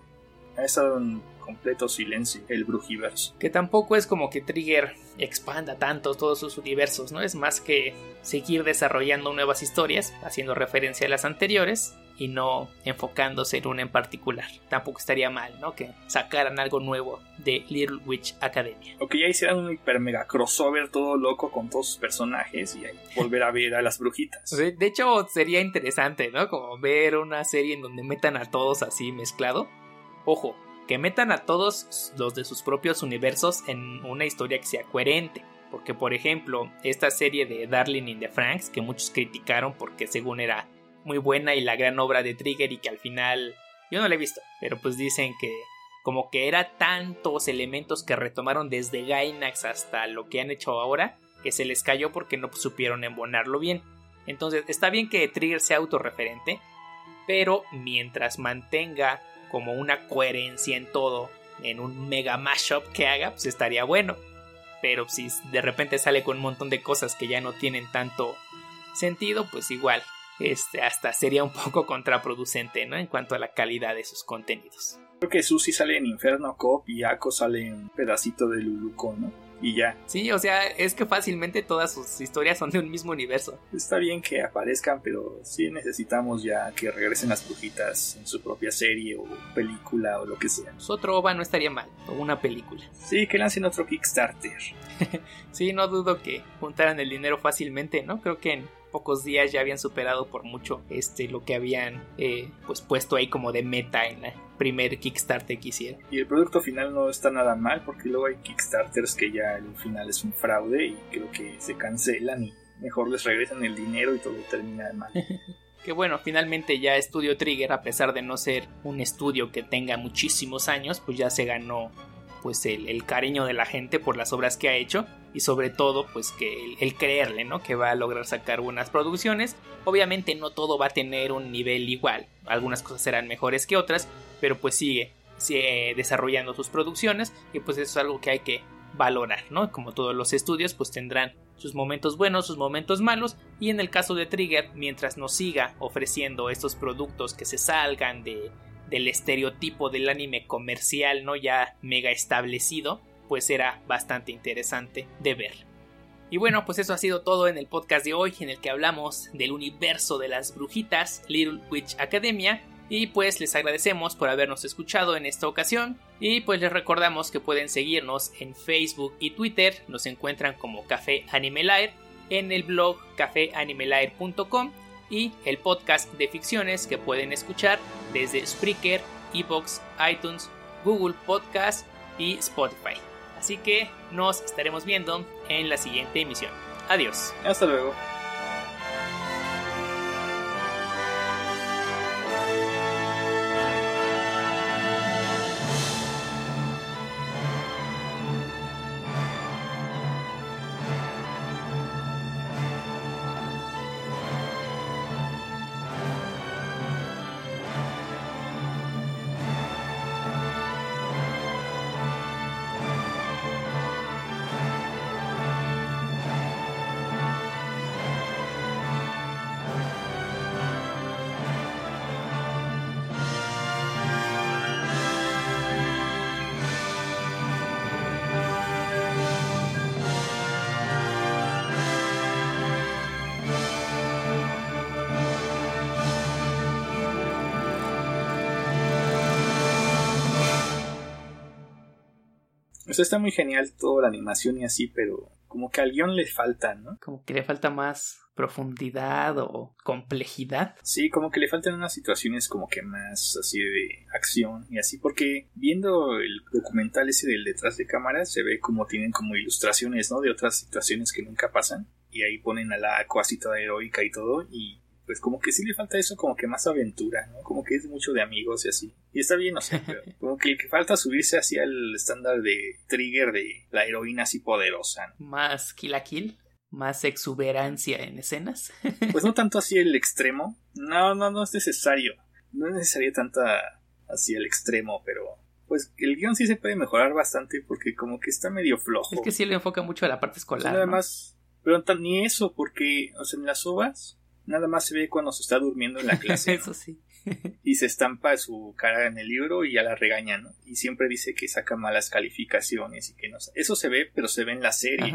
ha estado en completo silencio el Brujiverso. Que tampoco es como que Trigger expanda tanto todos sus universos, ¿no? Es más que seguir desarrollando nuevas historias, haciendo referencia a las anteriores y no enfocándose en una en particular. Tampoco estaría mal, ¿no? Que sacaran algo nuevo de Little Witch Academia. O que ya hicieran un hiper mega crossover todo loco con todos sus personajes y ahí volver a ver a las brujitas. De hecho, sería interesante, ¿no? Como ver una serie en donde metan a todos así mezclado. Ojo, que metan a todos los de sus propios universos en una historia que sea coherente. Porque, por ejemplo, esta serie de Darling in the Franks, que muchos criticaron porque según era muy buena y la gran obra de Trigger y que al final yo no la he visto, pero pues dicen que como que era tantos elementos que retomaron desde Gainax hasta lo que han hecho ahora que se les cayó porque no supieron embonarlo bien. Entonces está bien que Trigger sea autorreferente, pero mientras mantenga como una coherencia en todo, en un mega mashup que haga, pues estaría bueno. Pero si de repente sale con un montón de cosas que ya no tienen tanto sentido, pues igual, este, hasta sería un poco contraproducente, ¿no? En cuanto a la calidad de sus contenidos. Creo que Susi sale en Inferno Cop y Ako sale en pedacito de Luluco, ¿no? Y ya. Sí, o sea, es que fácilmente todas sus historias son de un mismo universo. Está bien que aparezcan, pero sí necesitamos ya que regresen las brujitas en su propia serie o película o lo que sea. Pues otro OVA no estaría mal, o una película. Sí, que lancen otro Kickstarter. sí, no dudo que juntaran el dinero fácilmente, ¿no? Creo que en pocos días ya habían superado por mucho este lo que habían eh, pues puesto ahí como de meta en la primer Kickstarter que hicieron. Y el producto final no está nada mal porque luego hay Kickstarters que ya el final es un fraude y creo que se cancelan y mejor les regresan el dinero y todo termina mal. que bueno, finalmente ya Studio Trigger, a pesar de no ser un estudio que tenga muchísimos años, pues ya se ganó pues el, cariño de la gente por las obras que ha hecho y sobre todo pues que el, creerle, ¿no? Que va a lograr sacar buenas producciones. Obviamente no todo va a tener un nivel igual, algunas cosas serán mejores que otras, pero pues sigue, desarrollando sus producciones y pues eso es algo que hay que valorar, ¿no? Como todos los estudios pues tendrán sus momentos buenos, sus momentos malos y en el caso de Trigger, mientras nos siga ofreciendo estos productos que se salgan de del estereotipo del anime comercial, ¿no? Ya mega establecido, pues era bastante interesante de ver. Y bueno, pues eso ha sido todo en el podcast de hoy, en el que hablamos del universo de las brujitas, Little Witch Academia, Y pues les agradecemos por habernos escuchado en esta ocasión. Y pues les recordamos que pueden seguirnos en Facebook y Twitter. Nos encuentran como Café Animelair. En el blog cafeanimelair.com. Y el podcast de ficciones que pueden escuchar desde Spreaker, Evox, iTunes, Google Podcast y Spotify. Así que nos estaremos viendo en la siguiente emisión. Adiós. Hasta luego. O sea, está muy genial toda la animación y así, pero como que al guion le falta, ¿no? Como que le falta más profundidad o complejidad. Sí, como que le faltan unas situaciones como que más así de acción y así, porque viendo el documental ese del detrás de cámara se ve como tienen como ilustraciones, ¿no? De otras situaciones que nunca pasan y ahí ponen a la así toda heroica y todo y pues como que sí le falta eso, como que más aventura, ¿no? Como que es mucho de amigos y así. Y está bien, o sea, pero como que, que falta subirse hacia el estándar de trigger de la heroína así poderosa. ¿no? Más kill a kill, más exuberancia en escenas. pues no tanto así el extremo. No, no, no es necesario. No es necesario tanta así el extremo, pero pues el guion sí se puede mejorar bastante porque como que está medio flojo. Es que sí le enfoca mucho a la parte escolar. además, pero ni eso, porque, o sea, en las ovas Nada más se ve cuando se está durmiendo en la clase. Eso sí. y se estampa su cara en el libro y ya la regaña, ¿no? Y siempre dice que saca malas calificaciones y que no. Eso se ve, pero se ve en la serie.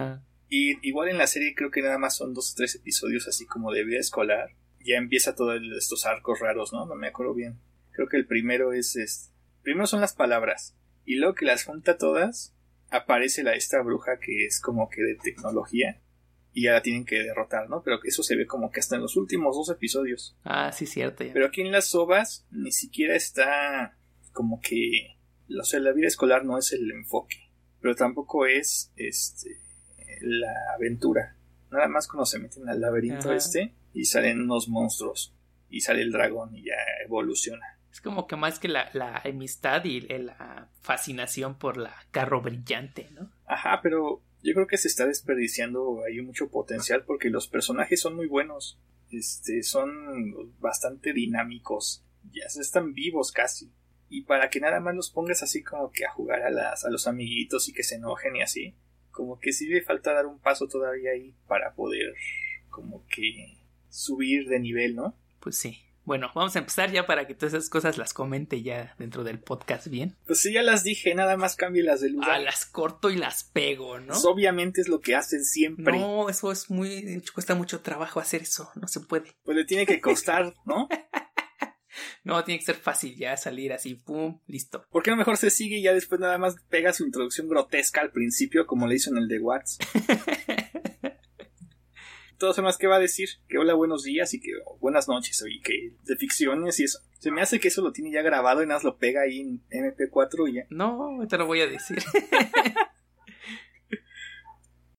Y igual en la serie creo que nada más son dos o tres episodios así como de vida escolar. Ya empieza todos estos arcos raros, ¿no? No me acuerdo bien. Creo que el primero es, es. Primero son las palabras. Y luego que las junta todas, aparece la esta bruja que es como que de tecnología y ya la tienen que derrotar, ¿no? Pero eso se ve como que hasta en los últimos dos episodios. Ah, sí, cierto. Pero aquí en las sobas ni siquiera está como que, o sea, la vida escolar no es el enfoque, pero tampoco es este la aventura. Nada más cuando se meten al laberinto este y salen unos monstruos y sale el dragón y ya evoluciona. Es como que más que la, la amistad y la fascinación por la carro brillante, ¿no? Ajá, pero yo creo que se está desperdiciando ahí mucho potencial porque los personajes son muy buenos. Este, son bastante dinámicos. Ya están vivos casi. Y para que nada más los pongas así como que a jugar a, las, a los amiguitos y que se enojen y así. Como que sí le falta dar un paso todavía ahí para poder como que subir de nivel, ¿no? Pues sí. Bueno, vamos a empezar ya para que todas esas cosas las comente ya dentro del podcast bien. Pues sí, ya las dije, nada más cambie las de lugar. Ah, las corto y las pego, ¿no? Pues obviamente es lo que hacen siempre. No, eso es muy. cuesta mucho trabajo hacer eso, no se puede. Pues le tiene que costar, ¿no? no, tiene que ser fácil ya salir así, pum, listo. ¿Por qué no mejor se sigue y ya después nada más pega su introducción grotesca al principio, como le hizo en el de Watts? todo lo más que va a decir que hola, buenos días y que buenas noches y que de ficciones y eso. Se me hace que eso lo tiene ya grabado y nada más lo pega ahí en MP4 y ya. No, te lo voy a decir.